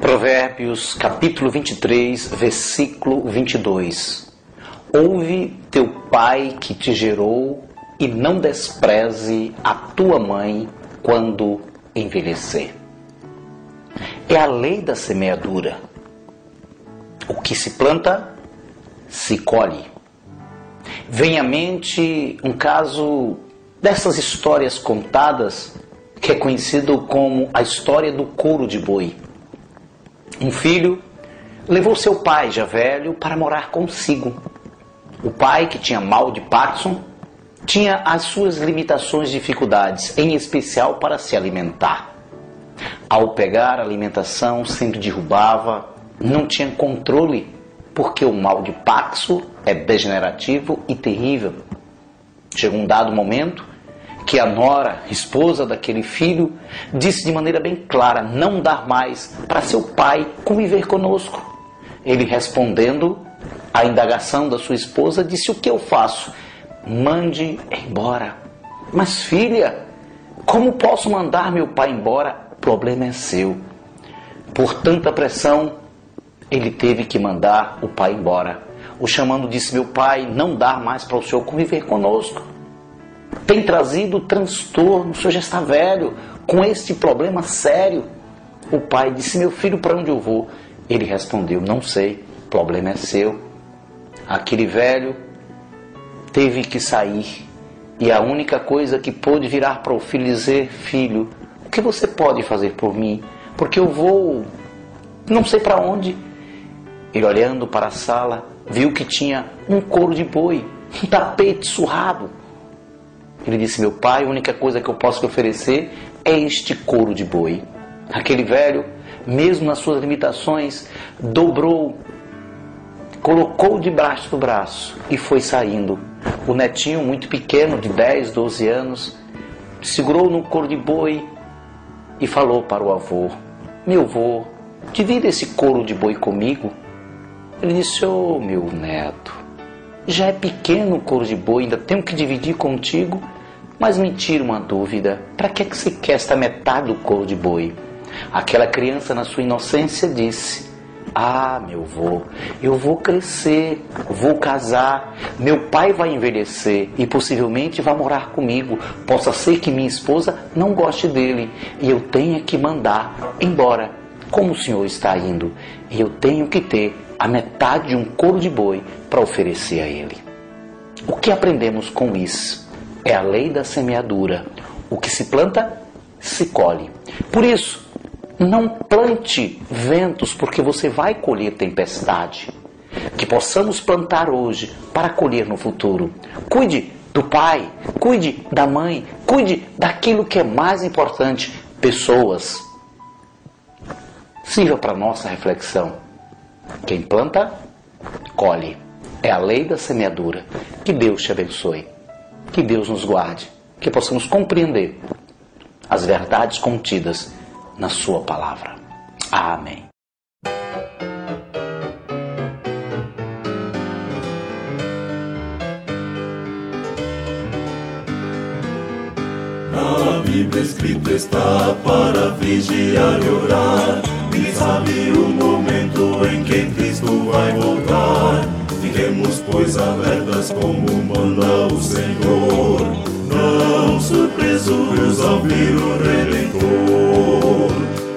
Provérbios capítulo 23, versículo 22. Ouve teu pai que te gerou e não despreze a tua mãe quando envelhecer. É a lei da semeadura. O que se planta, se colhe. Vem à mente um caso dessas histórias contadas que é conhecido como a história do couro de boi. Um filho levou seu pai, já velho, para morar consigo. O pai, que tinha mal de Parkinson, tinha as suas limitações e dificuldades, em especial para se alimentar. Ao pegar a alimentação, sempre derrubava, não tinha controle, porque o mal de Parkinson é degenerativo e terrível. Chegou um dado momento que a nora, esposa daquele filho, disse de maneira bem clara: não dar mais para seu pai conviver conosco. Ele respondendo à indagação da sua esposa, disse: O que eu faço? Mande embora. Mas filha, como posso mandar meu pai embora? O problema é seu. Por tanta pressão, ele teve que mandar o pai embora. O chamando disse: Meu pai, não dá mais para o senhor conviver conosco tem trazido transtorno, o senhor já está velho, com este problema sério. O pai disse: Meu filho, para onde eu vou? Ele respondeu: Não sei, o problema é seu. Aquele velho teve que sair e a única coisa que pôde virar para o filho dizer: Filho, o que você pode fazer por mim? Porque eu vou, não sei para onde. Ele olhando para a sala, viu que tinha um couro de boi, um tapete surrado ele disse: Meu pai, a única coisa que eu posso te oferecer é este couro de boi. Aquele velho, mesmo nas suas limitações, dobrou, colocou debaixo do braço e foi saindo. O netinho, muito pequeno, de 10, 12 anos, segurou no couro de boi e falou para o avô: Meu avô, divida esse couro de boi comigo. Ele disse: Ô oh, meu neto, já é pequeno o couro de boi, ainda tenho que dividir contigo. Mas me tira uma dúvida: para que, é que você quer esta metade do couro de boi? Aquela criança, na sua inocência, disse: Ah, meu vô, eu vou crescer, vou casar, meu pai vai envelhecer e possivelmente vai morar comigo. Possa ser que minha esposa não goste dele e eu tenha que mandar embora. Como o senhor está indo? E eu tenho que ter a metade de um couro de boi para oferecer a ele. O que aprendemos com isso? É a lei da semeadura. O que se planta, se colhe. Por isso, não plante ventos, porque você vai colher tempestade. Que possamos plantar hoje para colher no futuro. Cuide do pai, cuide da mãe, cuide daquilo que é mais importante: pessoas. Sirva para nossa reflexão. Quem planta, colhe. É a lei da semeadura. Que Deus te abençoe. Que Deus nos guarde. Que possamos compreender as verdades contidas na Sua palavra. Amém. A Bíblia escrita está para vigiar e orar como manda o Senhor. Não surpresos ao vir o Redentor.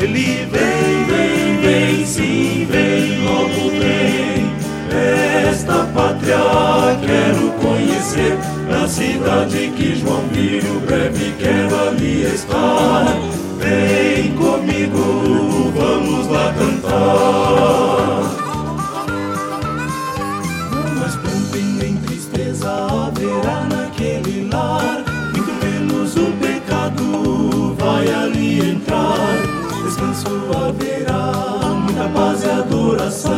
Ele vem, vem, vem, sim, vem, logo vem. Esta pátria quero conhecer. Na cidade que João viu, breve quero ali estar. Descanso haverá, muita paz e adoração.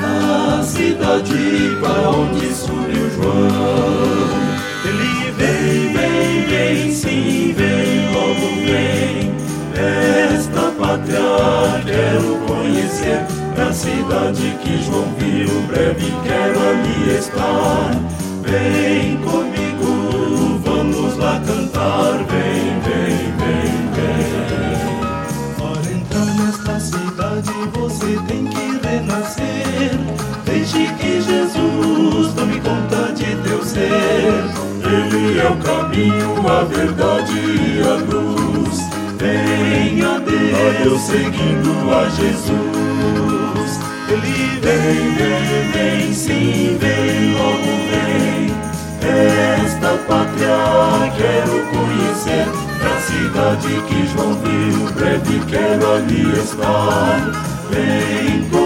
Na cidade para onde subiu João. Ele vem, vem, vem, sim, vem, logo vem. Esta pátria quero conhecer. Na cidade que João viu, breve quero ali estar. Vem caminho, a verdade e a luz. Venha a Deus seguindo a Jesus. Ele vem, vem, vem, sim, vem, logo vem. Esta pátria quero conhecer. Na cidade que João viu, breve quero ali estar. Vem